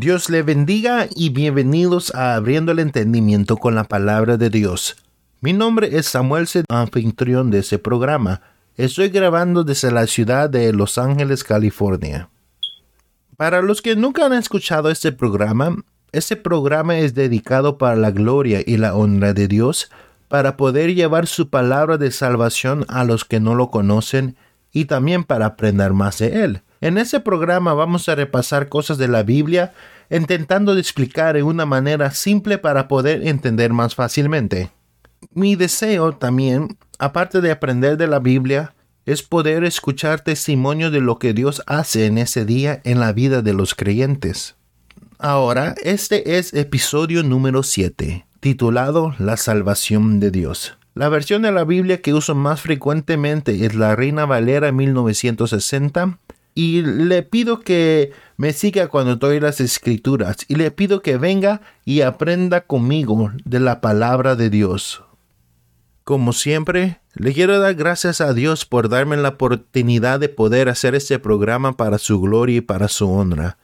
Dios le bendiga y bienvenidos a Abriendo el Entendimiento con la Palabra de Dios. Mi nombre es Samuel, anfitrión de ese programa. Estoy grabando desde la ciudad de Los Ángeles, California. Para los que nunca han escuchado este programa, este programa es dedicado para la gloria y la honra de Dios, para poder llevar su palabra de salvación a los que no lo conocen y también para aprender más de Él. En este programa vamos a repasar cosas de la Biblia, intentando de explicar en una manera simple para poder entender más fácilmente. Mi deseo también, aparte de aprender de la Biblia, es poder escuchar testimonio de lo que Dios hace en ese día en la vida de los creyentes. Ahora, este es episodio número 7, titulado La salvación de Dios. La versión de la Biblia que uso más frecuentemente es la Reina Valera 1960 y le pido que me siga cuando doy las escrituras y le pido que venga y aprenda conmigo de la palabra de Dios. Como siempre, le quiero dar gracias a Dios por darme la oportunidad de poder hacer este programa para su gloria y para su honra.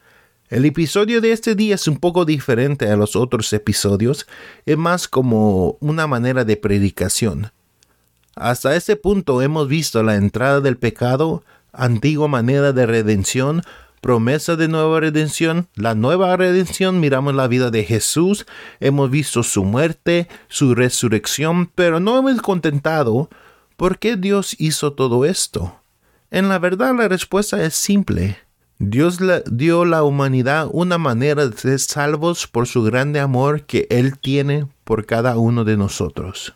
El episodio de este día es un poco diferente a los otros episodios, es más como una manera de predicación. Hasta este punto hemos visto la entrada del pecado, antigua manera de redención, promesa de nueva redención, la nueva redención, miramos la vida de Jesús, hemos visto su muerte, su resurrección, pero no hemos contentado. ¿Por qué Dios hizo todo esto? En la verdad la respuesta es simple. Dios le dio a la humanidad una manera de ser salvos por su grande amor que Él tiene por cada uno de nosotros.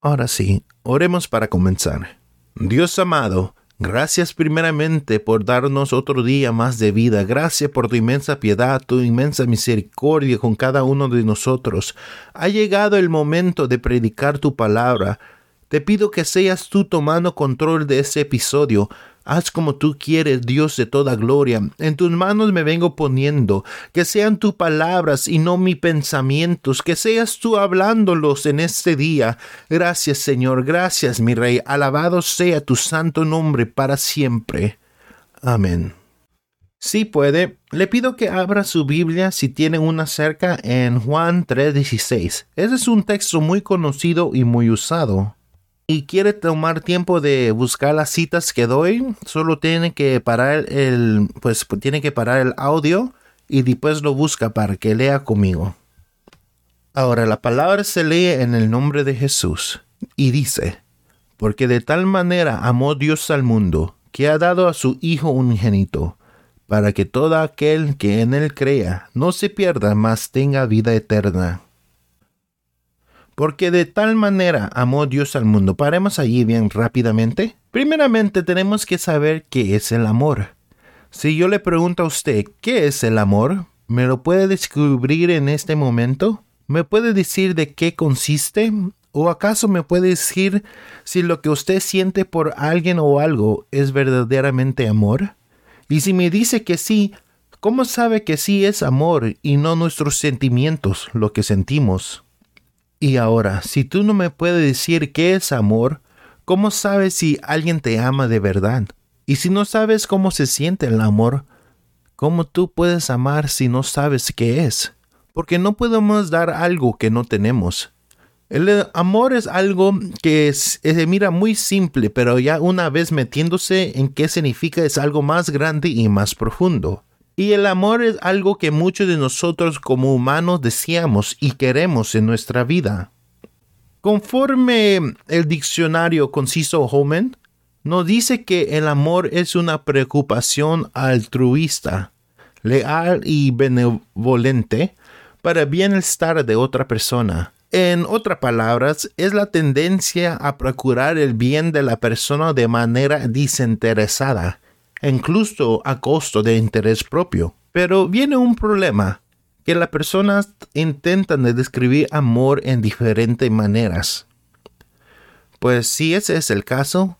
Ahora sí, oremos para comenzar. Dios amado, Gracias primeramente por darnos otro día más de vida. Gracias por tu inmensa piedad, tu inmensa misericordia con cada uno de nosotros. Ha llegado el momento de predicar tu palabra. Te pido que seas tú tomando control de este episodio. Haz como tú quieres, Dios de toda gloria. En tus manos me vengo poniendo. Que sean tus palabras y no mis pensamientos. Que seas tú hablándolos en este día. Gracias, Señor. Gracias, mi Rey. Alabado sea tu santo nombre para siempre. Amén. Si puede, le pido que abra su Biblia si tiene una cerca en Juan 3:16. Ese es un texto muy conocido y muy usado y quiere tomar tiempo de buscar las citas que doy, solo tiene que parar el, pues tiene que parar el audio y después lo busca para que lea conmigo. Ahora la palabra se lee en el nombre de Jesús y dice, porque de tal manera amó Dios al mundo, que ha dado a su Hijo unigénito, para que todo aquel que en él crea no se pierda, mas tenga vida eterna porque de tal manera amó Dios al mundo. Paremos allí bien rápidamente. Primeramente tenemos que saber qué es el amor. Si yo le pregunto a usted qué es el amor, ¿me lo puede descubrir en este momento? ¿Me puede decir de qué consiste? ¿O acaso me puede decir si lo que usted siente por alguien o algo es verdaderamente amor? Y si me dice que sí, ¿cómo sabe que sí es amor y no nuestros sentimientos lo que sentimos? Y ahora, si tú no me puedes decir qué es amor, ¿cómo sabes si alguien te ama de verdad? Y si no sabes cómo se siente el amor, ¿cómo tú puedes amar si no sabes qué es? Porque no podemos dar algo que no tenemos. El amor es algo que se mira muy simple, pero ya una vez metiéndose en qué significa es algo más grande y más profundo. Y el amor es algo que muchos de nosotros como humanos deseamos y queremos en nuestra vida. Conforme el diccionario conciso Homen, nos dice que el amor es una preocupación altruista, leal y benevolente para bienestar de otra persona. En otras palabras, es la tendencia a procurar el bien de la persona de manera desinteresada incluso a costo de interés propio. Pero viene un problema, que las personas intentan describir amor en diferentes maneras. Pues si ese es el caso,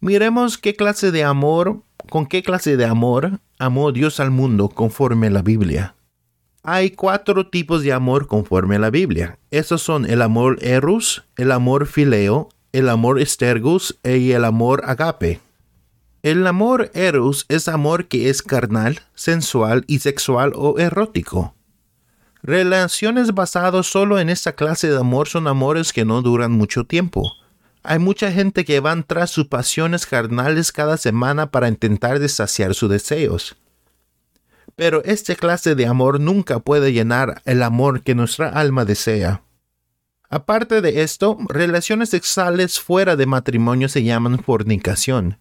miremos qué clase de amor, con qué clase de amor amó Dios al mundo conforme la Biblia. Hay cuatro tipos de amor conforme la Biblia. Esos son el amor eros, el amor fileo, el amor estergus y el amor agape. El amor eros es amor que es carnal, sensual y sexual o erótico. Relaciones basadas solo en esta clase de amor son amores que no duran mucho tiempo. Hay mucha gente que van tras sus pasiones carnales cada semana para intentar desaciar sus deseos. Pero esta clase de amor nunca puede llenar el amor que nuestra alma desea. Aparte de esto, relaciones sexuales fuera de matrimonio se llaman fornicación.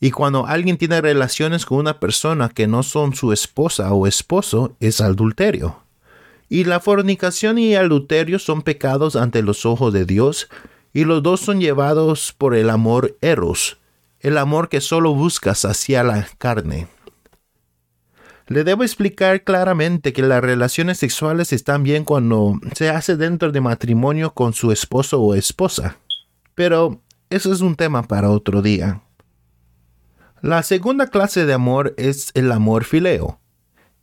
Y cuando alguien tiene relaciones con una persona que no son su esposa o esposo, es adulterio. Y la fornicación y adulterio son pecados ante los ojos de Dios, y los dos son llevados por el amor eros, el amor que solo buscas hacia la carne. Le debo explicar claramente que las relaciones sexuales están bien cuando se hace dentro de matrimonio con su esposo o esposa. Pero eso es un tema para otro día. La segunda clase de amor es el amor fileo.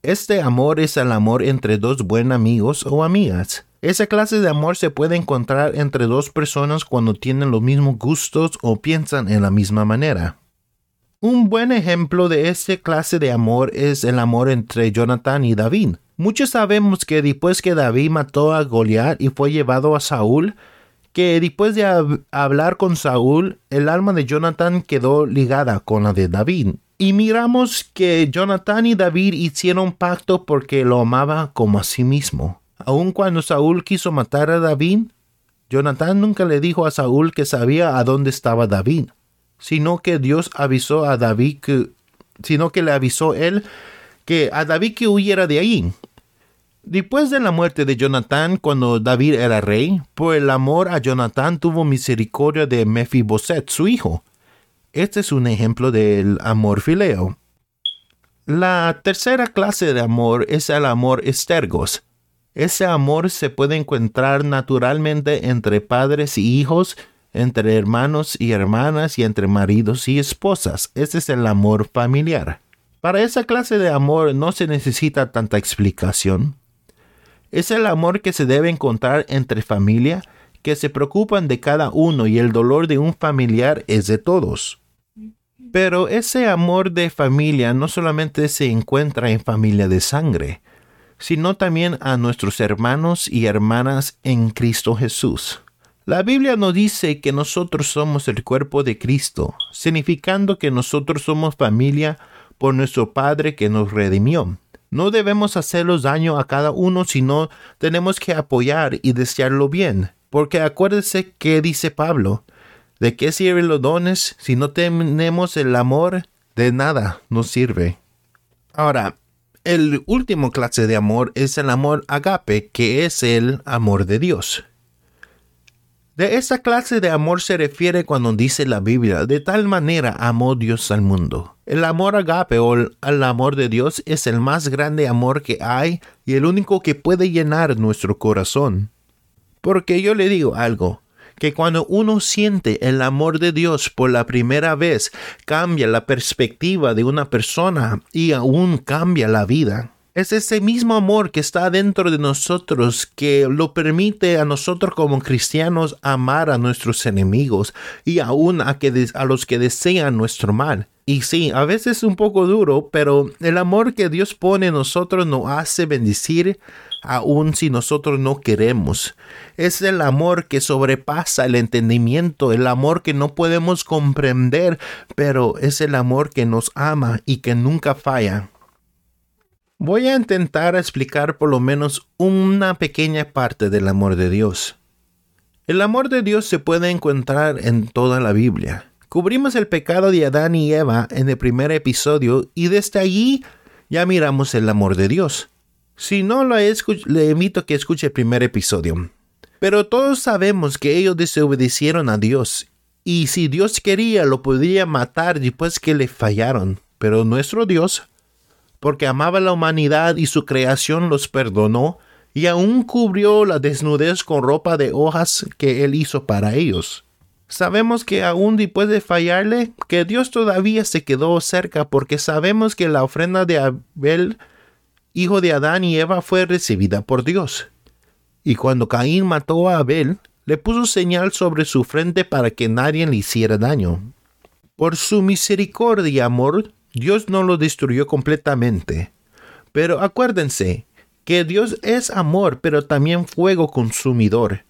Este amor es el amor entre dos buenos amigos o amigas. Esa clase de amor se puede encontrar entre dos personas cuando tienen los mismos gustos o piensan en la misma manera. Un buen ejemplo de esta clase de amor es el amor entre Jonathan y David. Muchos sabemos que después que David mató a Goliat y fue llevado a Saúl, que después de hablar con Saúl, el alma de Jonathan quedó ligada con la de David. Y miramos que Jonathan y David hicieron pacto porque lo amaba como a sí mismo. Aun cuando Saúl quiso matar a David, Jonathan nunca le dijo a Saúl que sabía a dónde estaba David, sino que Dios avisó a David que, sino que le avisó él que a David que huyera de ahí. Después de la muerte de Jonatán, cuando David era rey, por el amor a Jonatán tuvo misericordia de Mefiboset, su hijo. Este es un ejemplo del amor fileo. La tercera clase de amor es el amor estergos. Ese amor se puede encontrar naturalmente entre padres y hijos, entre hermanos y hermanas y entre maridos y esposas. Ese es el amor familiar. Para esa clase de amor no se necesita tanta explicación. Es el amor que se debe encontrar entre familia, que se preocupan de cada uno y el dolor de un familiar es de todos. Pero ese amor de familia no solamente se encuentra en familia de sangre, sino también a nuestros hermanos y hermanas en Cristo Jesús. La Biblia nos dice que nosotros somos el cuerpo de Cristo, significando que nosotros somos familia por nuestro Padre que nos redimió. No debemos hacerlos daño a cada uno, sino tenemos que apoyar y desearlo bien. Porque acuérdese que dice Pablo, ¿de qué sirven los dones si no tenemos el amor? De nada nos sirve. Ahora, el último clase de amor es el amor agape, que es el amor de Dios. De esta clase de amor se refiere cuando dice la Biblia, de tal manera amó Dios al mundo. El amor agape o el, amor de Dios es el más grande amor que hay y el único que puede llenar nuestro corazón. Porque yo le digo algo, que cuando uno siente el amor de Dios por la primera vez, cambia la perspectiva de una persona y aún cambia la vida. Es ese mismo amor que está dentro de nosotros que lo permite a nosotros como cristianos amar a nuestros enemigos y aún a, que a los que desean nuestro mal. Y sí, a veces es un poco duro, pero el amor que Dios pone en nosotros nos hace bendecir aun si nosotros no queremos. Es el amor que sobrepasa el entendimiento, el amor que no podemos comprender, pero es el amor que nos ama y que nunca falla. Voy a intentar explicar por lo menos una pequeña parte del amor de Dios. El amor de Dios se puede encontrar en toda la Biblia. Cubrimos el pecado de Adán y Eva en el primer episodio y desde allí ya miramos el amor de Dios. Si no lo le invito a que escuche el primer episodio. Pero todos sabemos que ellos desobedecieron a Dios y si Dios quería lo podría matar después que le fallaron. Pero nuestro Dios porque amaba la humanidad y su creación los perdonó, y aún cubrió la desnudez con ropa de hojas que él hizo para ellos. Sabemos que aún después de fallarle, que Dios todavía se quedó cerca porque sabemos que la ofrenda de Abel, hijo de Adán y Eva, fue recibida por Dios. Y cuando Caín mató a Abel, le puso señal sobre su frente para que nadie le hiciera daño. Por su misericordia y amor, Dios no lo destruyó completamente. Pero acuérdense que Dios es amor, pero también fuego consumidor.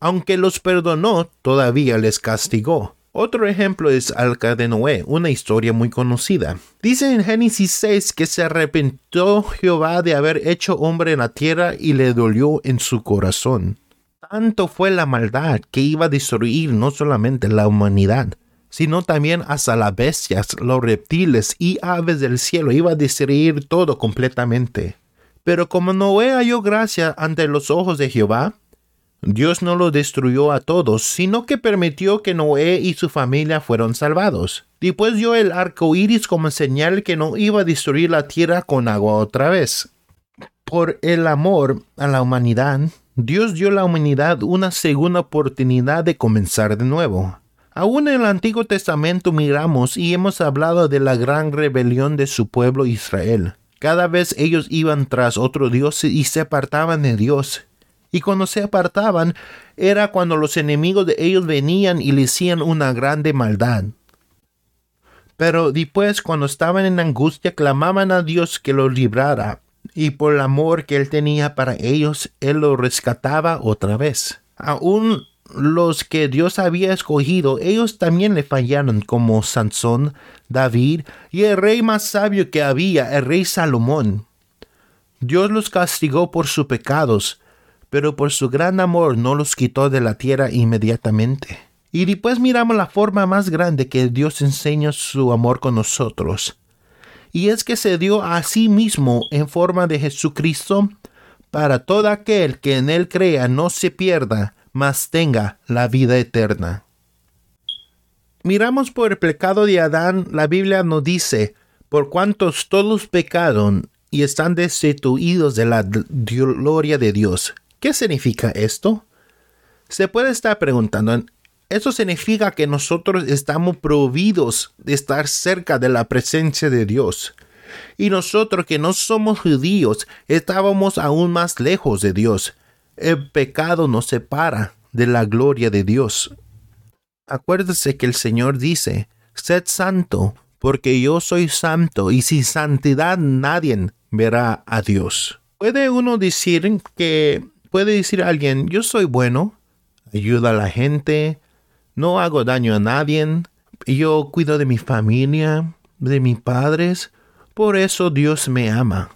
Aunque los perdonó, todavía les castigó. Otro ejemplo es Alca de Noé, una historia muy conocida. Dice en Génesis 6 que se arrepintió Jehová de haber hecho hombre en la tierra y le dolió en su corazón. Tanto fue la maldad que iba a destruir no solamente la humanidad, sino también hasta las bestias, los reptiles y aves del cielo. Iba a destruir todo completamente. Pero como Noé halló gracia ante los ojos de Jehová, Dios no lo destruyó a todos, sino que permitió que Noé y su familia fueron salvados. Después dio el arco iris como señal que no iba a destruir la tierra con agua otra vez. Por el amor a la humanidad, Dios dio a la humanidad una segunda oportunidad de comenzar de nuevo. Aún en el Antiguo Testamento miramos y hemos hablado de la gran rebelión de su pueblo Israel. Cada vez ellos iban tras otro Dios y se apartaban de Dios y cuando se apartaban era cuando los enemigos de ellos venían y le hacían una grande maldad. Pero después, cuando estaban en angustia, clamaban a Dios que los librara, y por el amor que Él tenía para ellos, Él los rescataba otra vez. Aún los que Dios había escogido, ellos también le fallaron, como Sansón, David y el rey más sabio que había, el rey Salomón. Dios los castigó por sus pecados, pero por su gran amor no los quitó de la tierra inmediatamente. Y después miramos la forma más grande que Dios enseña su amor con nosotros. Y es que se dio a sí mismo en forma de Jesucristo para todo aquel que en él crea no se pierda, mas tenga la vida eterna. Miramos por el pecado de Adán, la Biblia nos dice, por cuantos todos pecaron y están destituidos de la gloria de Dios, ¿Qué significa esto? Se puede estar preguntando, ¿eso significa que nosotros estamos prohibidos de estar cerca de la presencia de Dios? Y nosotros que no somos judíos estábamos aún más lejos de Dios. El pecado nos separa de la gloria de Dios. Acuérdese que el Señor dice, sed santo, porque yo soy santo, y sin santidad nadie verá a Dios. Puede uno decir que puede decir alguien, yo soy bueno, ayudo a la gente, no hago daño a nadie, yo cuido de mi familia, de mis padres, por eso Dios me ama.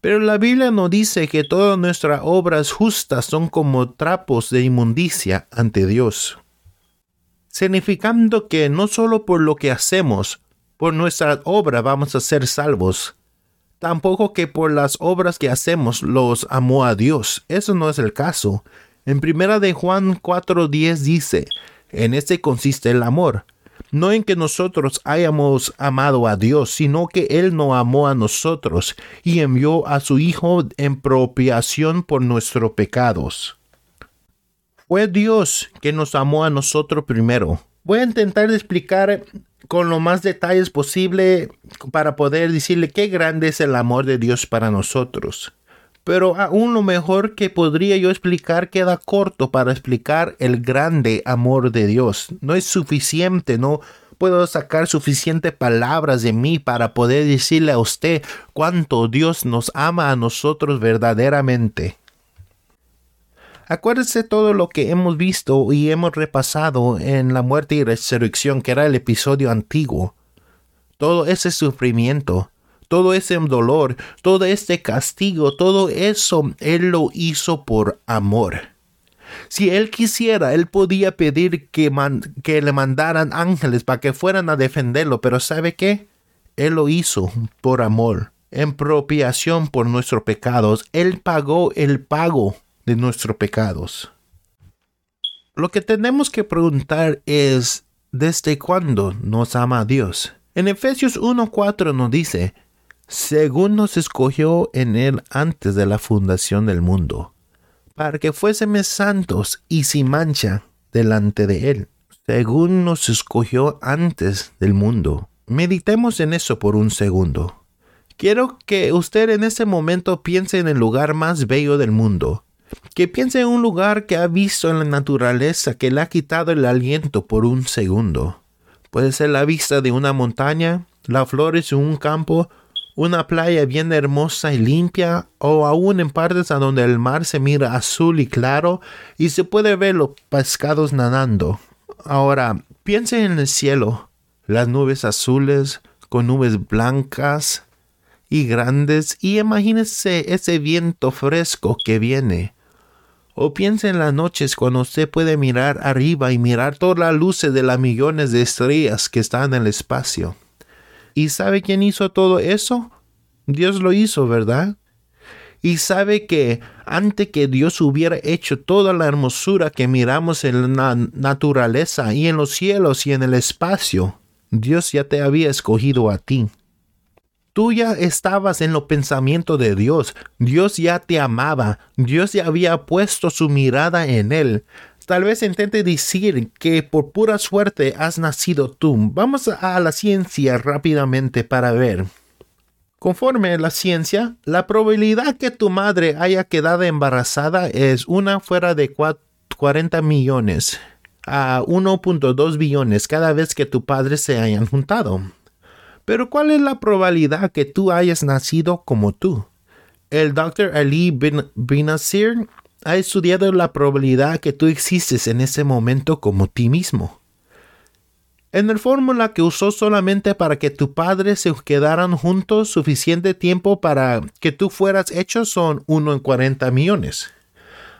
Pero la Biblia no dice que todas nuestras obras justas son como trapos de inmundicia ante Dios, significando que no solo por lo que hacemos, por nuestra obra vamos a ser salvos, tampoco que por las obras que hacemos los amó a Dios. Eso no es el caso. En primera de Juan 4:10 dice, en este consiste el amor, no en que nosotros hayamos amado a Dios, sino que Él nos amó a nosotros y envió a su Hijo en propiación por nuestros pecados. Fue Dios que nos amó a nosotros primero. Voy a intentar explicar con lo más detalles posible para poder decirle qué grande es el amor de Dios para nosotros. Pero aún lo mejor que podría yo explicar queda corto para explicar el grande amor de Dios. No es suficiente, no puedo sacar suficientes palabras de mí para poder decirle a usted cuánto Dios nos ama a nosotros verdaderamente. Acuérdese todo lo que hemos visto y hemos repasado en la muerte y resurrección, que era el episodio antiguo. Todo ese sufrimiento, todo ese dolor, todo este castigo, todo eso Él lo hizo por amor. Si Él quisiera, Él podía pedir que, le mandaran ángeles para que fueran a defenderlo, pero ¿sabe qué? Él lo hizo por amor, en propiación por nuestros pecados. Él pagó el pago de nuestros pecados. Lo que tenemos que preguntar es, ¿desde cuándo nos ama Dios? En Efesios 1.4 nos dice, según nos escogió en Él antes de la fundación del mundo, para que fuésemos santos y sin mancha delante de Él, según nos escogió antes del mundo. Meditemos en eso por un segundo. Quiero que usted en este momento piense en el lugar más bello del mundo, que piense en un lugar que ha visto en la naturaleza que le ha quitado el aliento por un segundo. Puede ser la vista de una montaña, las flores de un campo, una playa bien hermosa y limpia, o aún en partes a donde el mar se mira azul y claro y se puede ver los pescados nadando. Ahora, piense en el cielo, las nubes azules con nubes blancas y grandes, y imagínese ese viento fresco que viene o piense en las noches cuando usted puede mirar arriba y mirar todas las luces de las millones de estrellas que están en el espacio. ¿Y sabe quién hizo todo eso? Dios lo hizo, ¿verdad? Y sabe que antes que Dios hubiera hecho toda la hermosura que miramos en la naturaleza y en los cielos y en el espacio, Dios ya te había escogido a ti. Tú ya estabas en los pensamientos de Dios. Dios ya te amaba. Dios ya había puesto su mirada en él. Tal vez intente decir que por pura suerte has nacido tú. Vamos a la ciencia rápidamente para ver. Conforme la ciencia, la probabilidad que tu madre haya quedado embarazada es una fuera de 40 millones a 1.2 billones cada vez que tu padre se hayan juntado. Pero ¿cuál es la probabilidad que tú hayas nacido como tú? El Dr. Ali bin Binasir ha estudiado la probabilidad que tú existes en ese momento como ti mismo. En el fórmula que usó solamente para que tu padre se quedaran juntos suficiente tiempo para que tú fueras hecho son 1 en 40 millones.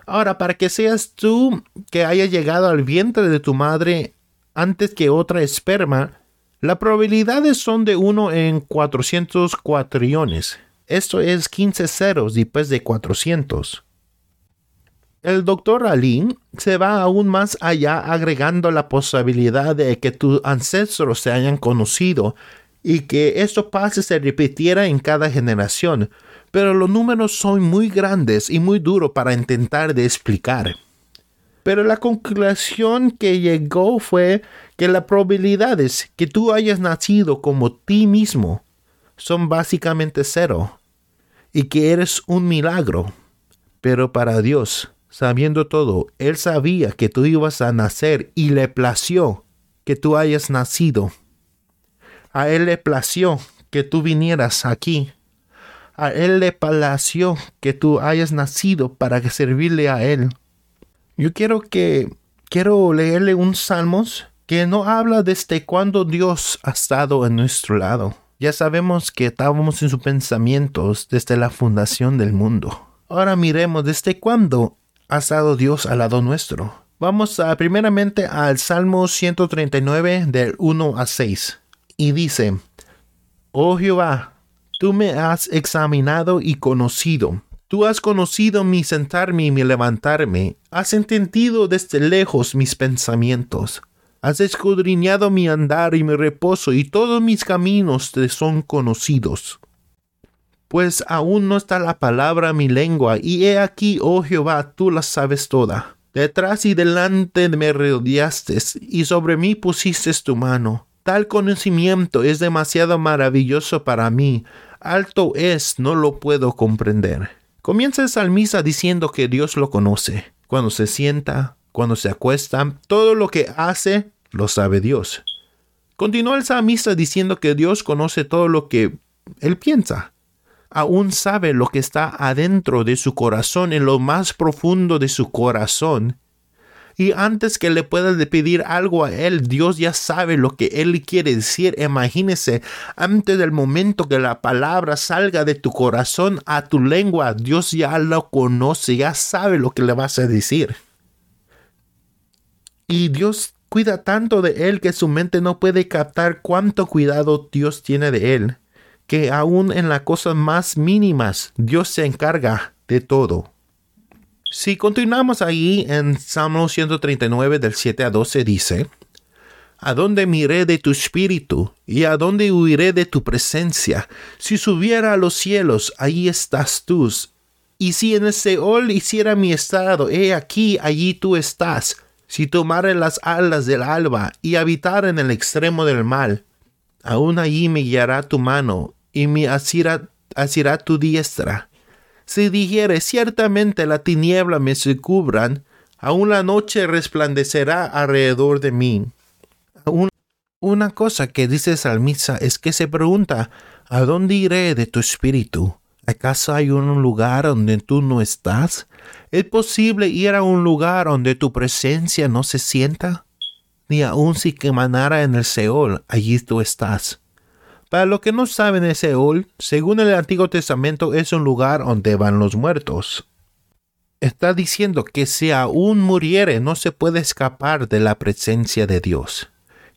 Ahora, para que seas tú que haya llegado al vientre de tu madre antes que otra esperma, las probabilidades son de 1 en 400 cuatriones. Esto es 15 ceros después de 400. El doctor Ali se va aún más allá agregando la posibilidad de que tus ancestros se hayan conocido y que esto pase se repitiera en cada generación, pero los números son muy grandes y muy duros para intentar de explicar. Pero la conclusión que llegó fue que las probabilidades que tú hayas nacido como ti mismo son básicamente cero y que eres un milagro. Pero para Dios, sabiendo todo, Él sabía que tú ibas a nacer y le plació que tú hayas nacido. A Él le plació que tú vinieras aquí. A Él le plació que tú hayas nacido para servirle a Él. Yo quiero que quiero leerle un salmos que no habla desde cuando Dios ha estado en nuestro lado. Ya sabemos que estábamos en sus pensamientos desde la fundación del mundo. Ahora miremos desde cuándo ha estado Dios al lado nuestro. Vamos a, primeramente al Salmo 139 del 1 a 6. Y dice, Oh Jehová, tú me has examinado y conocido. Tú has conocido mi sentarme y mi levantarme, has entendido desde lejos mis pensamientos, has escudriñado mi andar y mi reposo, y todos mis caminos te son conocidos. Pues aún no está la palabra en mi lengua, y he aquí, oh Jehová, tú la sabes toda. Detrás y delante me rodeaste, y sobre mí pusiste tu mano. Tal conocimiento es demasiado maravilloso para mí, alto es, no lo puedo comprender. Comienza el salmista diciendo que Dios lo conoce. Cuando se sienta, cuando se acuesta, todo lo que hace lo sabe Dios. Continúa el salmista diciendo que Dios conoce todo lo que él piensa. Aún sabe lo que está adentro de su corazón, en lo más profundo de su corazón. Y antes que le pueda pedir algo a Él, Dios ya sabe lo que Él quiere decir. Imagínese, antes del momento que la palabra salga de tu corazón a tu lengua, Dios ya lo conoce, ya sabe lo que le vas a decir. Y Dios cuida tanto de Él que su mente no puede captar cuánto cuidado Dios tiene de Él, que aún en las cosas más mínimas, Dios se encarga de todo. Si continuamos ahí en Salmo 139 del 7 a 12 dice, ¿A dónde miré de tu espíritu? ¿Y a dónde huiré de tu presencia? Si subiera a los cielos, ahí estás tú. Y si en el Seol hiciera mi estado, he aquí, allí tú estás. Si tomare las alas del alba y habitar en el extremo del mal, aún allí me guiará tu mano y me asirá, asirá tu diestra si dijere ciertamente la tiniebla me cubran, aún la noche resplandecerá alrededor de mí. Una cosa que dice Salmisa es que se pregunta, ¿a dónde iré de tu espíritu? ¿Acaso hay un lugar donde tú no estás? ¿Es posible ir a un lugar donde tu presencia no se sienta? Ni aun si que emanara en el Seol, allí tú estás. Para los que no saben, el Seol, según el Antiguo Testamento, es un lugar donde van los muertos. Está diciendo que si aún muriere no se puede escapar de la presencia de Dios.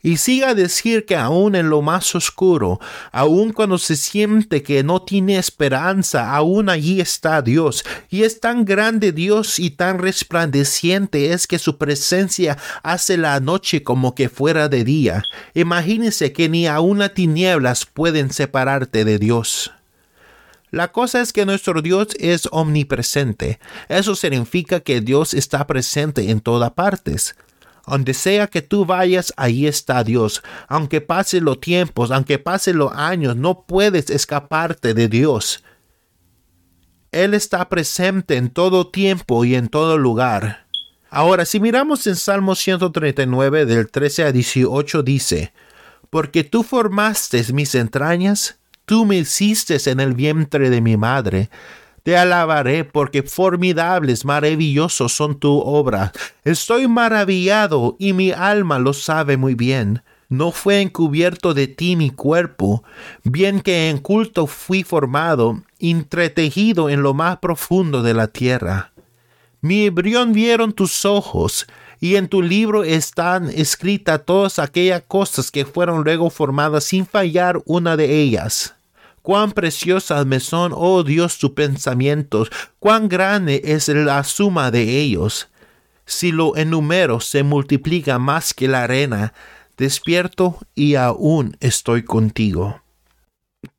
Y siga a decir que aún en lo más oscuro, aún cuando se siente que no tiene esperanza, aún allí está Dios. Y es tan grande Dios y tan resplandeciente es que su presencia hace la noche como que fuera de día. Imagínese que ni aún las tinieblas pueden separarte de Dios. La cosa es que nuestro Dios es omnipresente. Eso significa que Dios está presente en todas partes. Donde sea que tú vayas, ahí está Dios. Aunque pase los tiempos, aunque pase los años, no puedes escaparte de Dios. Él está presente en todo tiempo y en todo lugar. Ahora, si miramos en Salmo 139 del 13 a 18 dice, Porque tú formaste mis entrañas, tú me hiciste en el vientre de mi madre, te alabaré porque formidables, maravillosos son tu obra. Estoy maravillado y mi alma lo sabe muy bien. No fue encubierto de ti mi cuerpo, bien que en culto fui formado, entretejido en lo más profundo de la tierra. Mi embrión vieron tus ojos, y en tu libro están escritas todas aquellas cosas que fueron luego formadas sin fallar una de ellas. Cuán preciosas me son, oh Dios, tus pensamientos, cuán grande es la suma de ellos. Si lo enumero se multiplica más que la arena, despierto y aún estoy contigo.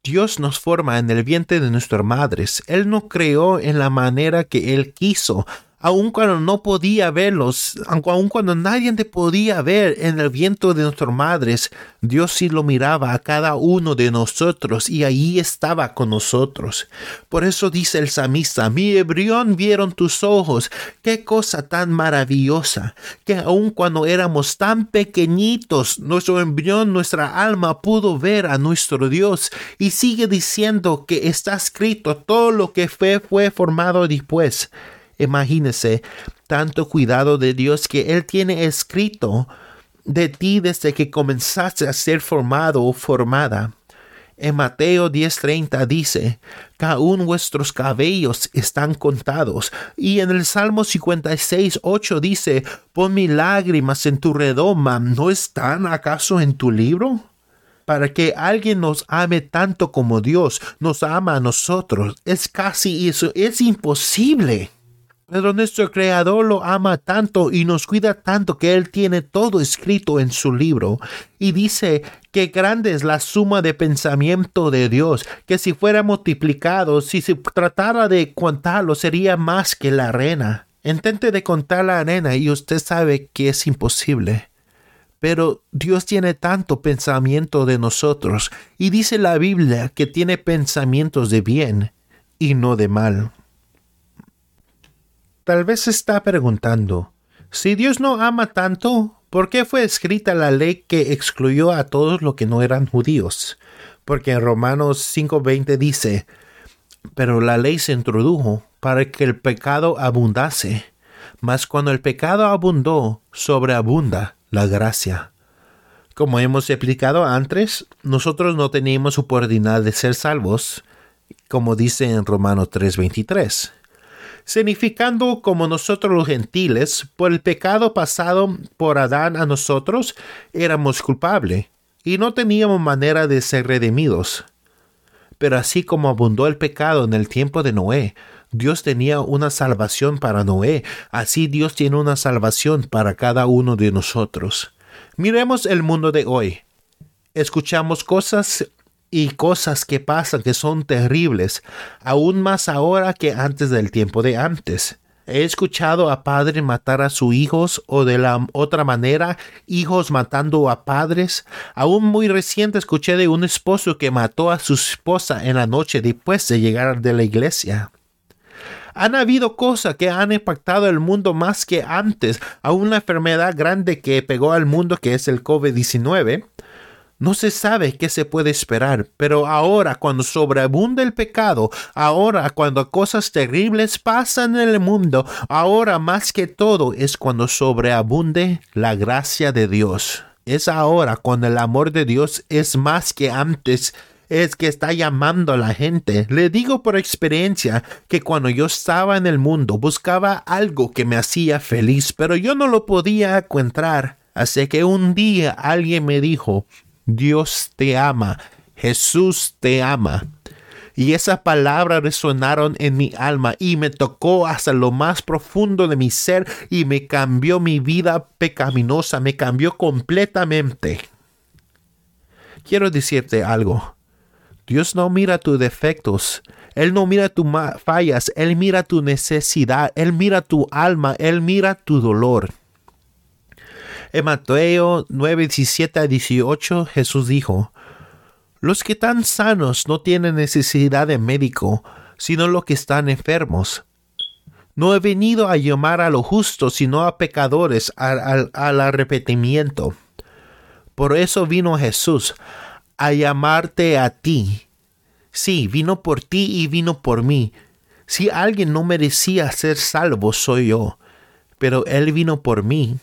Dios nos forma en el vientre de nuestras madres. Él nos creó en la manera que Él quiso, aun cuando no podía verlos, aun cuando nadie te podía ver en el viento de nuestras madres, Dios sí lo miraba a cada uno de nosotros y allí estaba con nosotros. Por eso dice el samista, mi embrión vieron tus ojos, qué cosa tan maravillosa, que aun cuando éramos tan pequeñitos, nuestro embrión, nuestra alma pudo ver a nuestro Dios y sigue diciendo que está escrito todo lo que fue fue formado después. Imagínese tanto cuidado de Dios que Él tiene escrito de ti desde que comenzaste a ser formado o formada. En Mateo 10:30 dice, que aún vuestros cabellos están contados. Y en el Salmo 56:8 dice, pon mis lágrimas en tu redoma, ¿no están acaso en tu libro? Para que alguien nos ame tanto como Dios nos ama a nosotros, es casi eso, es imposible. Pero nuestro Creador lo ama tanto y nos cuida tanto que Él tiene todo escrito en su libro y dice que grande es la suma de pensamiento de Dios, que si fuera multiplicado, si se tratara de contarlo, sería más que la arena. Intente de contar la arena y usted sabe que es imposible. Pero Dios tiene tanto pensamiento de nosotros y dice la Biblia que tiene pensamientos de bien y no de mal. Tal vez se está preguntando, si Dios no ama tanto, ¿por qué fue escrita la ley que excluyó a todos los que no eran judíos? Porque en Romanos 5:20 dice, pero la ley se introdujo para que el pecado abundase, mas cuando el pecado abundó, sobreabunda la gracia. Como hemos explicado antes, nosotros no teníamos oportunidad de ser salvos, como dice en Romanos 3:23 significando como nosotros los gentiles, por el pecado pasado por Adán a nosotros, éramos culpables y no teníamos manera de ser redimidos. Pero así como abundó el pecado en el tiempo de Noé, Dios tenía una salvación para Noé, así Dios tiene una salvación para cada uno de nosotros. Miremos el mundo de hoy. Escuchamos cosas y cosas que pasan que son terribles, aún más ahora que antes del tiempo de antes. He escuchado a padres matar a sus hijos o de la otra manera, hijos matando a padres. Aún muy reciente escuché de un esposo que mató a su esposa en la noche después de llegar de la iglesia. Han habido cosas que han impactado el mundo más que antes, a una enfermedad grande que pegó al mundo que es el COVID-19 no se sabe qué se puede esperar, pero ahora cuando sobreabunda el pecado, ahora cuando cosas terribles pasan en el mundo, ahora más que todo es cuando sobreabunde la gracia de Dios. Es ahora cuando el amor de Dios es más que antes es que está llamando a la gente. Le digo por experiencia que cuando yo estaba en el mundo buscaba algo que me hacía feliz, pero yo no lo podía encontrar. Así que un día alguien me dijo, Dios te ama, Jesús te ama. Y esas palabras resonaron en mi alma y me tocó hasta lo más profundo de mi ser y me cambió mi vida pecaminosa, me cambió completamente. Quiero decirte algo. Dios no mira tus defectos, Él no mira tus fallas, Él mira tu necesidad, Él mira tu alma, Él mira tu dolor. En Mateo 9, 17 a 18 Jesús dijo, Los que están sanos no tienen necesidad de médico, sino los que están enfermos. No he venido a llamar a los justos, sino a pecadores al, al arrepentimiento. Por eso vino Jesús, a llamarte a ti. Sí, vino por ti y vino por mí. Si alguien no merecía ser salvo, soy yo, pero Él vino por mí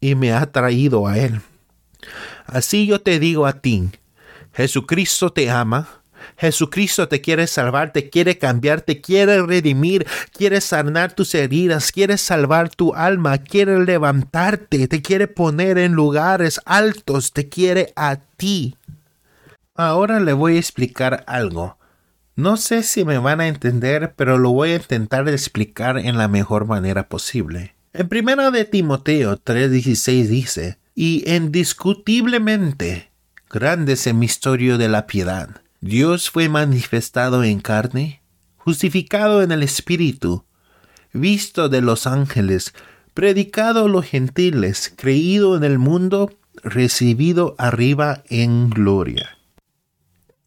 y me ha traído a Él. Así yo te digo a ti, Jesucristo te ama, Jesucristo te quiere salvar, te quiere cambiar, te quiere redimir, quiere sanar tus heridas, quiere salvar tu alma, quiere levantarte, te quiere poner en lugares altos, te quiere a ti. Ahora le voy a explicar algo. No sé si me van a entender, pero lo voy a intentar explicar en la mejor manera posible. En primera de Timoteo 3:16 dice, y indiscutiblemente grande es el misterio de la piedad. Dios fue manifestado en carne, justificado en el Espíritu, visto de los ángeles, predicado a los gentiles, creído en el mundo, recibido arriba en gloria.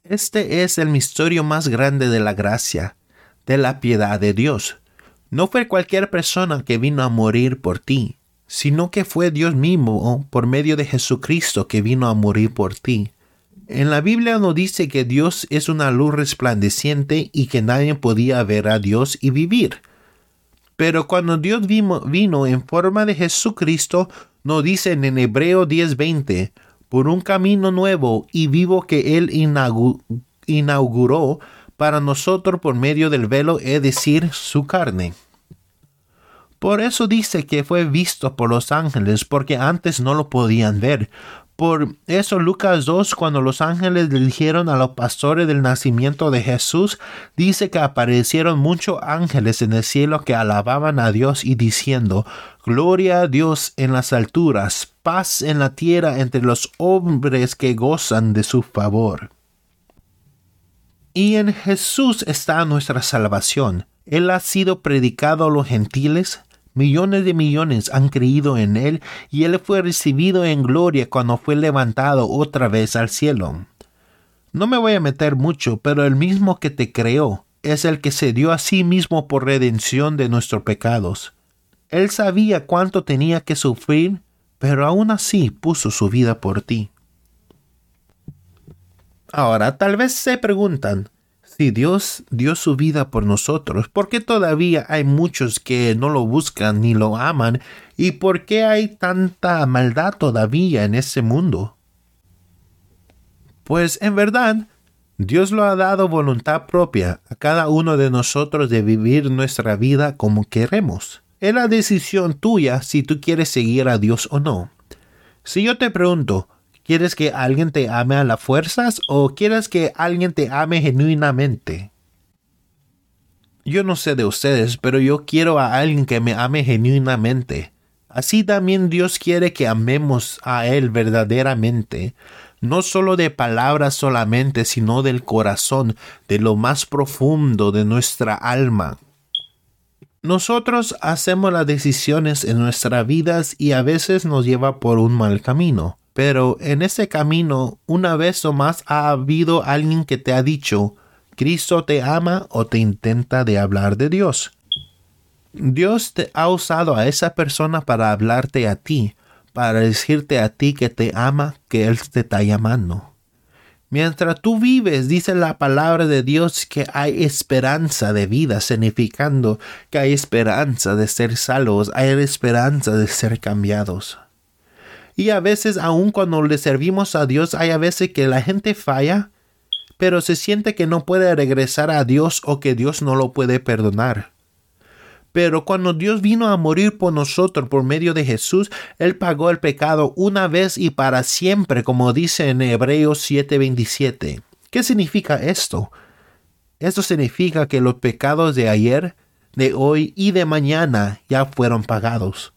Este es el misterio más grande de la gracia, de la piedad de Dios no fue cualquier persona que vino a morir por ti, sino que fue Dios mismo por medio de Jesucristo que vino a morir por ti. En la Biblia nos dice que Dios es una luz resplandeciente y que nadie podía ver a Dios y vivir. Pero cuando Dios vino, en forma de Jesucristo, nos dice en Hebreo 10:20, por un camino nuevo y vivo que Él inauguró para nosotros por medio del velo, es decir, su carne. Por eso dice que fue visto por los ángeles, porque antes no lo podían ver. Por eso Lucas 2, cuando los ángeles dijeron a los pastores del nacimiento de Jesús, dice que aparecieron muchos ángeles en el cielo que alababan a Dios y diciendo, Gloria a Dios en las alturas, paz en la tierra entre los hombres que gozan de su favor. Y en Jesús está nuestra salvación. Él ha sido predicado a los gentiles, Millones de millones han creído en Él y Él fue recibido en gloria cuando fue levantado otra vez al cielo. No me voy a meter mucho, pero el mismo que te creó es el que se dio a sí mismo por redención de nuestros pecados. Él sabía cuánto tenía que sufrir, pero aún así puso su vida por ti. Ahora, tal vez se preguntan, si Dios dio su vida por nosotros, ¿por qué todavía hay muchos que no lo buscan ni lo aman? ¿Y por qué hay tanta maldad todavía en ese mundo? Pues en verdad, Dios lo ha dado voluntad propia a cada uno de nosotros de vivir nuestra vida como queremos. Es la decisión tuya si tú quieres seguir a Dios o no. Si yo te pregunto, ¿Quieres que alguien te ame a las fuerzas o quieres que alguien te ame genuinamente? Yo no sé de ustedes, pero yo quiero a alguien que me ame genuinamente. Así también Dios quiere que amemos a Él verdaderamente, no solo de palabras solamente, sino del corazón, de lo más profundo de nuestra alma. Nosotros hacemos las decisiones en nuestras vidas y a veces nos lleva por un mal camino. Pero en ese camino, una vez o más ha habido alguien que te ha dicho, Cristo te ama o te intenta de hablar de Dios. Dios te ha usado a esa persona para hablarte a ti, para decirte a ti que te ama, que Él te está llamando. Mientras tú vives, dice la palabra de Dios que hay esperanza de vida, significando que hay esperanza de ser salvos, hay esperanza de ser cambiados. Y a veces, aun cuando le servimos a Dios, hay a veces que la gente falla, pero se siente que no puede regresar a Dios o que Dios no lo puede perdonar. Pero cuando Dios vino a morir por nosotros por medio de Jesús, Él pagó el pecado una vez y para siempre, como dice en Hebreos 7:27. ¿Qué significa esto? Esto significa que los pecados de ayer, de hoy y de mañana ya fueron pagados.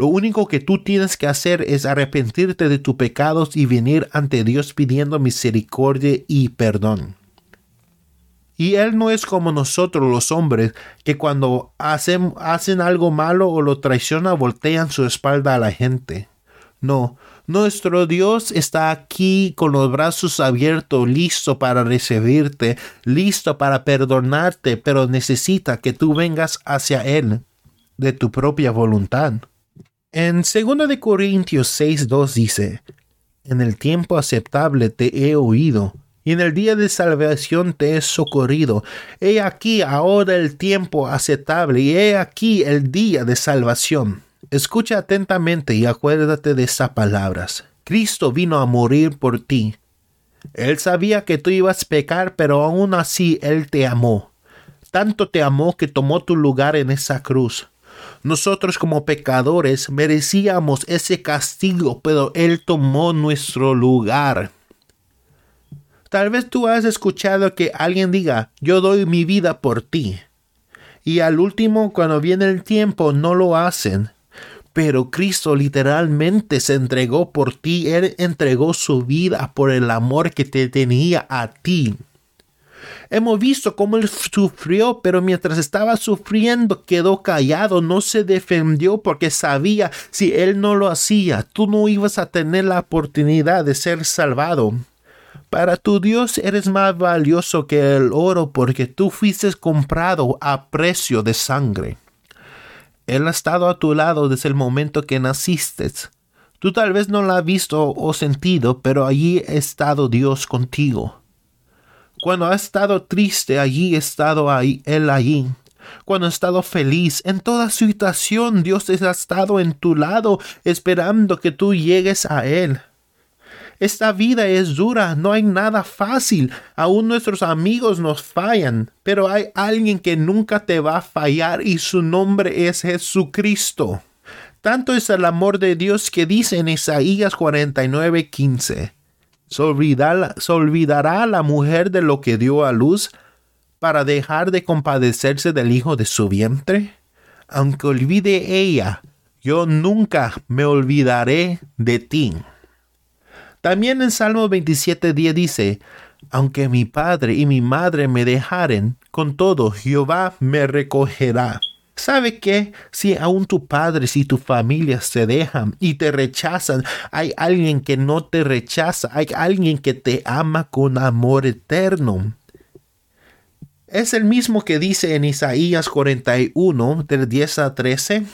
Lo único que tú tienes que hacer es arrepentirte de tus pecados y venir ante Dios pidiendo misericordia y perdón. Y Él no es como nosotros los hombres, que cuando hacen, hacen algo malo o lo traicionan, voltean su espalda a la gente. No, nuestro Dios está aquí con los brazos abiertos, listo para recibirte, listo para perdonarte, pero necesita que tú vengas hacia Él de tu propia voluntad. En 2 de Corintios 6:2 dice, En el tiempo aceptable te he oído y en el día de salvación te he socorrido. He aquí ahora el tiempo aceptable y he aquí el día de salvación. Escucha atentamente y acuérdate de estas palabras. Cristo vino a morir por ti. Él sabía que tú ibas a pecar, pero aún así Él te amó. Tanto te amó que tomó tu lugar en esa cruz. Nosotros como pecadores merecíamos ese castigo, pero Él tomó nuestro lugar. Tal vez tú has escuchado que alguien diga, yo doy mi vida por ti. Y al último, cuando viene el tiempo, no lo hacen. Pero Cristo literalmente se entregó por ti. Él entregó su vida por el amor que te tenía a ti. Hemos visto cómo él sufrió, pero mientras estaba sufriendo quedó callado, no se defendió porque sabía si él no lo hacía, tú no ibas a tener la oportunidad de ser salvado. Para tu Dios eres más valioso que el oro porque tú fuiste comprado a precio de sangre. Él ha estado a tu lado desde el momento que naciste. Tú tal vez no lo has visto o sentido, pero allí ha estado Dios contigo. Cuando has estado triste, allí ha estado ahí, Él allí. Cuando has estado feliz, en toda situación, Dios ha estado en tu lado, esperando que tú llegues a Él. Esta vida es dura, no hay nada fácil. Aún nuestros amigos nos fallan, pero hay alguien que nunca te va a fallar y su nombre es Jesucristo. Tanto es el amor de Dios que dice en Isaías 49:15, ¿Se olvidará, ¿Se olvidará la mujer de lo que dio a luz para dejar de compadecerse del hijo de su vientre? Aunque olvide ella, yo nunca me olvidaré de ti. También en Salmo 27.10 dice, aunque mi padre y mi madre me dejaren, con todo Jehová me recogerá. ¿Sabe qué? Si aún tu padre y tu familia se dejan y te rechazan, hay alguien que no te rechaza, hay alguien que te ama con amor eterno. Es el mismo que dice en Isaías 41, del 10 a 13.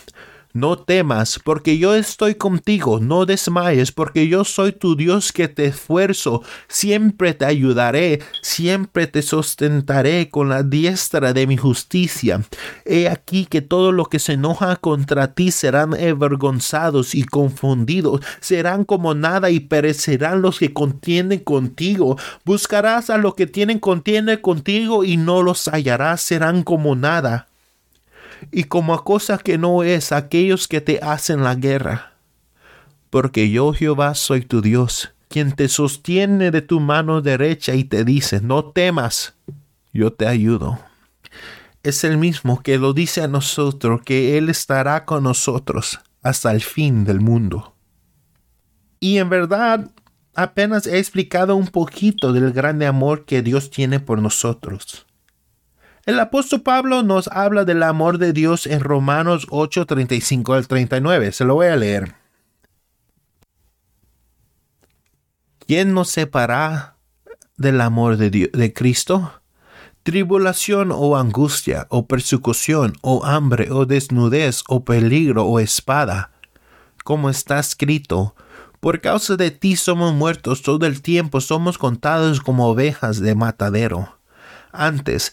No temas, porque yo estoy contigo, no desmayes, porque yo soy tu Dios que te esfuerzo, siempre te ayudaré, siempre te sustentaré con la diestra de mi justicia. He aquí que todo lo que se enoja contra ti serán avergonzados y confundidos, serán como nada y perecerán los que contienden contigo. Buscarás a los que tienen contiende contigo y no los hallarás, serán como nada y como a cosa que no es aquellos que te hacen la guerra. Porque yo Jehová soy tu Dios, quien te sostiene de tu mano derecha y te dice, no temas, yo te ayudo. Es el mismo que lo dice a nosotros, que Él estará con nosotros hasta el fin del mundo. Y en verdad, apenas he explicado un poquito del grande amor que Dios tiene por nosotros. El apóstol Pablo nos habla del amor de Dios en Romanos 8, 35 al 39. Se lo voy a leer. ¿Quién nos separa del amor de, de Cristo? Tribulación o angustia, o persecución, o hambre, o desnudez, o peligro, o espada como está escrito, por causa de ti somos muertos todo el tiempo, somos contados como ovejas de matadero. Antes,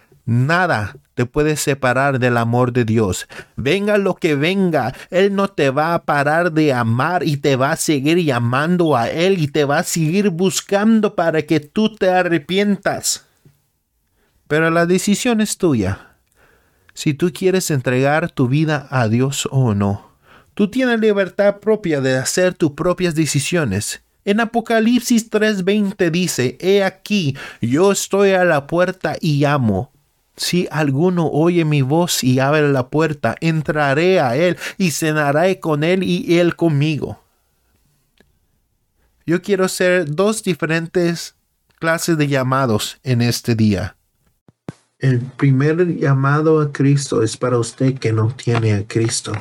nada te puede separar del amor de Dios. Venga lo que venga, Él no te va a parar de amar y te va a seguir llamando a Él y te va a seguir buscando para que tú te arrepientas. Pero la decisión es tuya. Si tú quieres entregar tu vida a Dios o no. Tú tienes libertad propia de hacer tus propias decisiones. En Apocalipsis 3:20 dice, He aquí, yo estoy a la puerta y llamo. Si alguno oye mi voz y abre la puerta, entraré a él y cenaré con él y él conmigo. Yo quiero hacer dos diferentes clases de llamados en este día. El primer llamado a Cristo es para usted que no tiene a Cristo.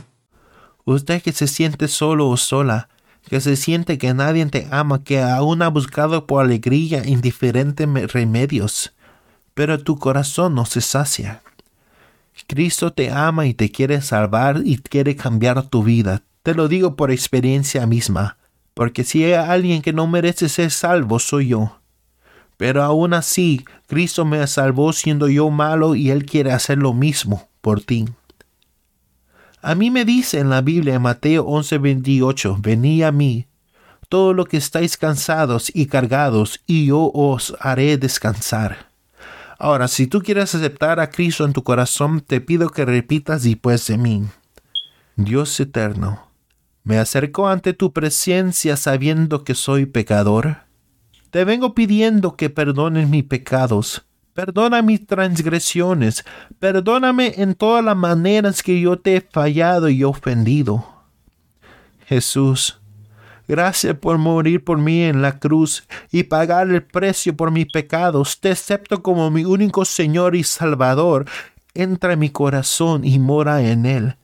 Usted que se siente solo o sola, que se siente que nadie te ama, que aún ha buscado por alegría indiferentes remedios pero tu corazón no se sacia. Cristo te ama y te quiere salvar y quiere cambiar tu vida. Te lo digo por experiencia misma, porque si hay alguien que no merece ser salvo, soy yo. Pero aún así, Cristo me salvó siendo yo malo y Él quiere hacer lo mismo por ti. A mí me dice en la Biblia en Mateo 11:28, venid a mí, todo lo que estáis cansados y cargados, y yo os haré descansar. Ahora, si tú quieres aceptar a Cristo en tu corazón, te pido que repitas después de mí. Dios eterno, me acerco ante tu presencia sabiendo que soy pecador. Te vengo pidiendo que perdones mis pecados. Perdona mis transgresiones. Perdóname en todas las maneras que yo te he fallado y ofendido. Jesús, Gracias por morir por mí en la cruz y pagar el precio por mis pecados. Te acepto como mi único Señor y Salvador. Entra en mi corazón y mora en él.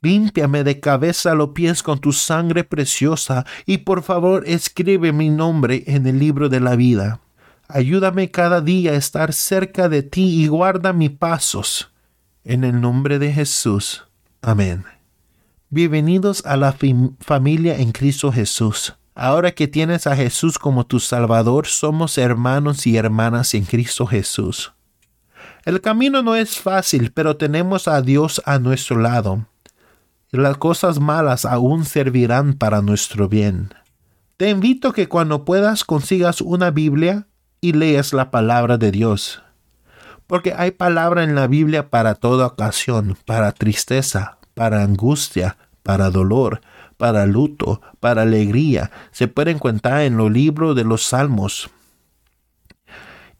Límpiame de cabeza a los pies con tu sangre preciosa y por favor escribe mi nombre en el libro de la vida. Ayúdame cada día a estar cerca de ti y guarda mis pasos. En el nombre de Jesús. Amén. Bienvenidos a la familia en Cristo Jesús. Ahora que tienes a Jesús como tu Salvador, somos hermanos y hermanas en Cristo Jesús. El camino no es fácil, pero tenemos a Dios a nuestro lado. Las cosas malas aún servirán para nuestro bien. Te invito que cuando puedas consigas una Biblia y leas la palabra de Dios. Porque hay palabra en la Biblia para toda ocasión, para tristeza, para angustia, para dolor, para luto, para alegría. Se puede encontrar en los libros de los Salmos.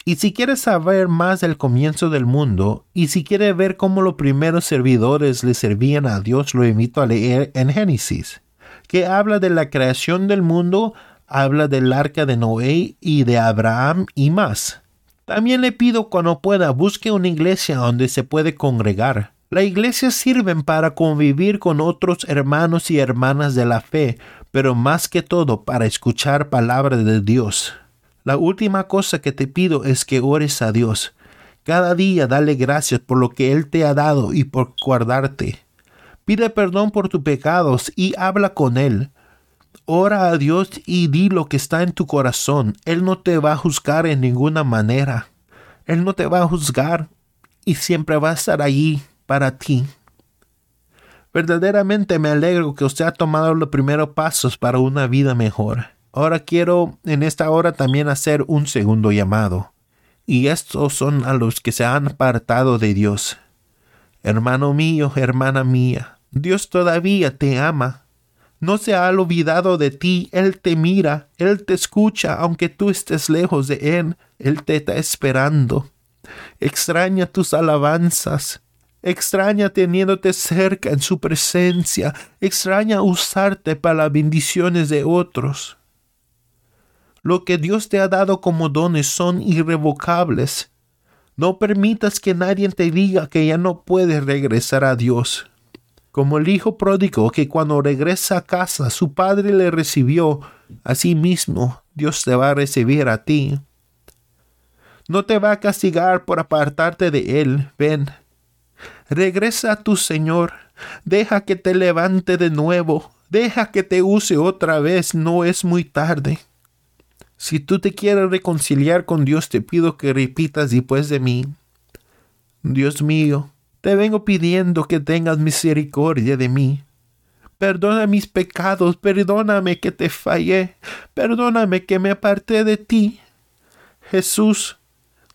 Y si quieres saber más del comienzo del mundo, y si quieres ver cómo los primeros servidores le servían a Dios, lo invito a leer en Génesis, que habla de la creación del mundo, habla del arca de Noé y de Abraham y más. También le pido cuando pueda busque una iglesia donde se puede congregar la iglesia sirven para convivir con otros hermanos y hermanas de la fe, pero más que todo para escuchar palabra de Dios. La última cosa que te pido es que ores a Dios. Cada día dale gracias por lo que Él te ha dado y por guardarte. Pide perdón por tus pecados y habla con Él. Ora a Dios y di lo que está en tu corazón. Él no te va a juzgar en ninguna manera. Él no te va a juzgar y siempre va a estar allí para ti. Verdaderamente me alegro que usted ha tomado los primeros pasos para una vida mejor. Ahora quiero en esta hora también hacer un segundo llamado. Y estos son a los que se han apartado de Dios. Hermano mío, hermana mía, Dios todavía te ama. No se ha olvidado de ti, Él te mira, Él te escucha, aunque tú estés lejos de Él, Él te está esperando. Extraña tus alabanzas, Extraña teniéndote cerca en su presencia. Extraña usarte para las bendiciones de otros. Lo que Dios te ha dado como dones son irrevocables. No permitas que nadie te diga que ya no puedes regresar a Dios. Como el hijo pródigo que cuando regresa a casa su padre le recibió, así mismo Dios te va a recibir a ti. No te va a castigar por apartarte de Él. Ven, regresa a tu Señor, deja que te levante de nuevo, deja que te use otra vez, no es muy tarde. Si tú te quieres reconciliar con Dios, te pido que repitas después de mí. Dios mío, te vengo pidiendo que tengas misericordia de mí. Perdona mis pecados, perdóname que te fallé, perdóname que me aparté de ti. Jesús,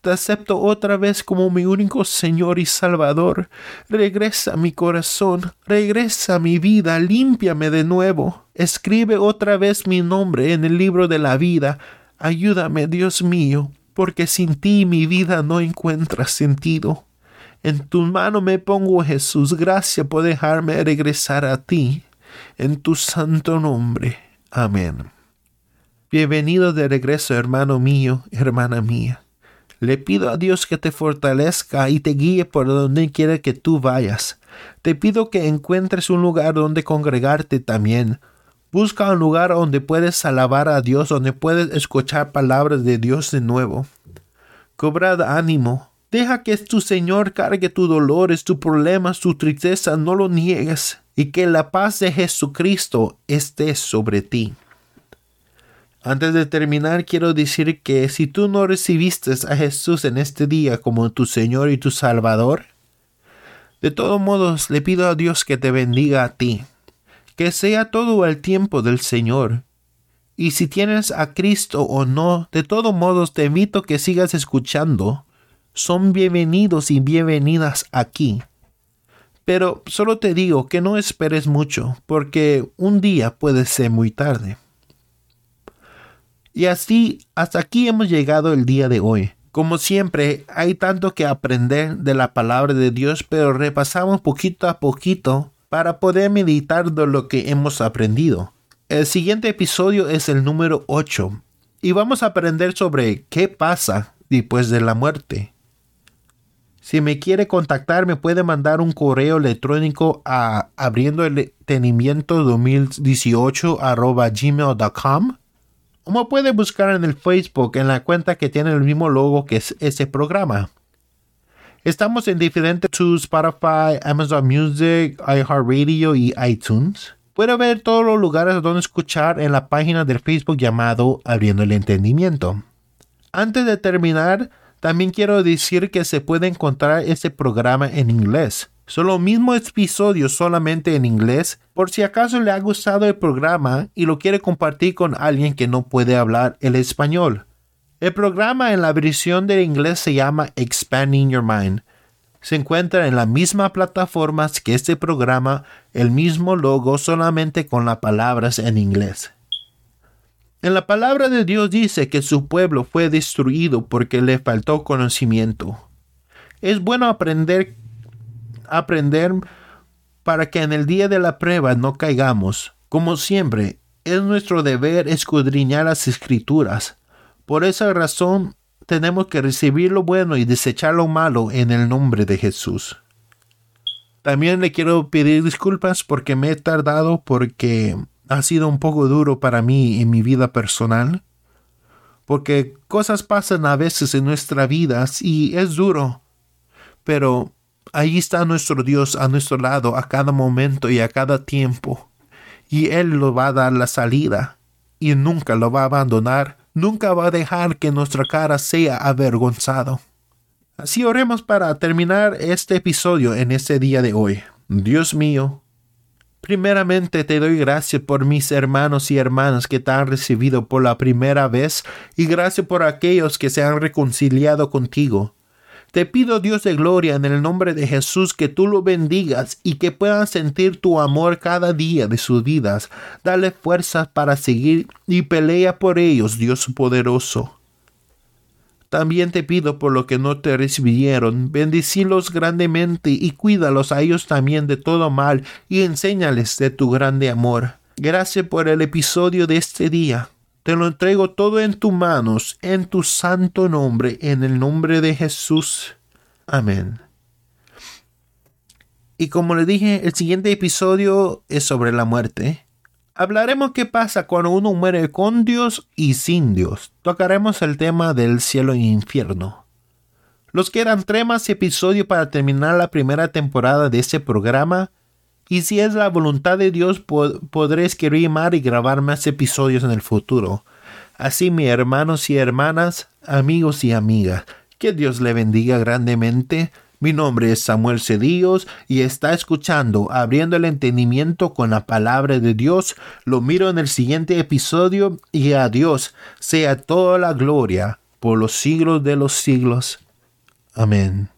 te acepto otra vez como mi único Señor y Salvador. Regresa a mi corazón, regresa a mi vida, límpiame de nuevo. Escribe otra vez mi nombre en el libro de la vida. Ayúdame, Dios mío, porque sin ti mi vida no encuentra sentido. En tu mano me pongo, Jesús, gracias por dejarme regresar a ti. En tu santo nombre. Amén. Bienvenido de regreso, hermano mío, hermana mía. Le pido a Dios que te fortalezca y te guíe por donde quiera que tú vayas. Te pido que encuentres un lugar donde congregarte también. Busca un lugar donde puedes alabar a Dios, donde puedes escuchar palabras de Dios de nuevo. Cobrad ánimo. Deja que tu Señor cargue tus dolores, tus problemas, tu tristeza, no lo niegues, y que la paz de Jesucristo esté sobre ti. Antes de terminar, quiero decir que si tú no recibiste a Jesús en este día como tu Señor y tu Salvador, de todos modos le pido a Dios que te bendiga a ti, que sea todo el tiempo del Señor. Y si tienes a Cristo o no, de todos modos te invito que sigas escuchando. Son bienvenidos y bienvenidas aquí. Pero solo te digo que no esperes mucho, porque un día puede ser muy tarde. Y así, hasta aquí hemos llegado el día de hoy. Como siempre, hay tanto que aprender de la palabra de Dios, pero repasamos poquito a poquito para poder meditar de lo que hemos aprendido. El siguiente episodio es el número 8 y vamos a aprender sobre qué pasa después de la muerte. Si me quiere contactar, me puede mandar un correo electrónico a abriendo el 2018 gmail.com como puede buscar en el Facebook en la cuenta que tiene el mismo logo que es ese programa. Estamos en diferentes tools, Spotify, Amazon Music, iHeartRadio y iTunes. Puede ver todos los lugares donde escuchar en la página del Facebook llamado Abriendo el Entendimiento. Antes de terminar, también quiero decir que se puede encontrar este programa en inglés. Son los mismos episodios solamente en inglés por si acaso le ha gustado el programa y lo quiere compartir con alguien que no puede hablar el español. El programa en la versión de inglés se llama Expanding Your Mind. Se encuentra en las mismas plataformas que este programa, el mismo logo solamente con las palabras en inglés. En la palabra de Dios dice que su pueblo fue destruido porque le faltó conocimiento. Es bueno aprender aprender para que en el día de la prueba no caigamos. Como siempre, es nuestro deber escudriñar las escrituras. Por esa razón tenemos que recibir lo bueno y desechar lo malo en el nombre de Jesús. También le quiero pedir disculpas porque me he tardado porque ha sido un poco duro para mí en mi vida personal. Porque cosas pasan a veces en nuestra vida y es duro. Pero Ahí está nuestro Dios a nuestro lado a cada momento y a cada tiempo. Y Él lo va a dar la salida. Y nunca lo va a abandonar. Nunca va a dejar que nuestra cara sea avergonzado. Así oremos para terminar este episodio en este día de hoy. Dios mío, Primeramente te doy gracias por mis hermanos y hermanas que te han recibido por la primera vez y gracias por aquellos que se han reconciliado contigo. Te pido Dios de gloria en el nombre de Jesús que tú lo bendigas y que puedan sentir tu amor cada día de sus vidas. Dale fuerzas para seguir y pelea por ellos, Dios poderoso. También te pido por lo que no te recibieron, bendicilos grandemente y cuídalos a ellos también de todo mal y enséñales de tu grande amor. Gracias por el episodio de este día. Te lo entrego todo en tus manos, en tu santo nombre, en el nombre de Jesús. Amén. Y como le dije, el siguiente episodio es sobre la muerte. Hablaremos qué pasa cuando uno muere con Dios y sin Dios. Tocaremos el tema del cielo e infierno. Los quedan tres más episodios para terminar la primera temporada de este programa. Y si es la voluntad de Dios, podré escribir y grabar más episodios en el futuro. Así, mis hermanos y hermanas, amigos y amigas, que Dios le bendiga grandemente mi nombre es Samuel Cedillos y está escuchando Abriendo el Entendimiento con la Palabra de Dios. Lo miro en el siguiente episodio y a Dios sea toda la gloria por los siglos de los siglos. Amén.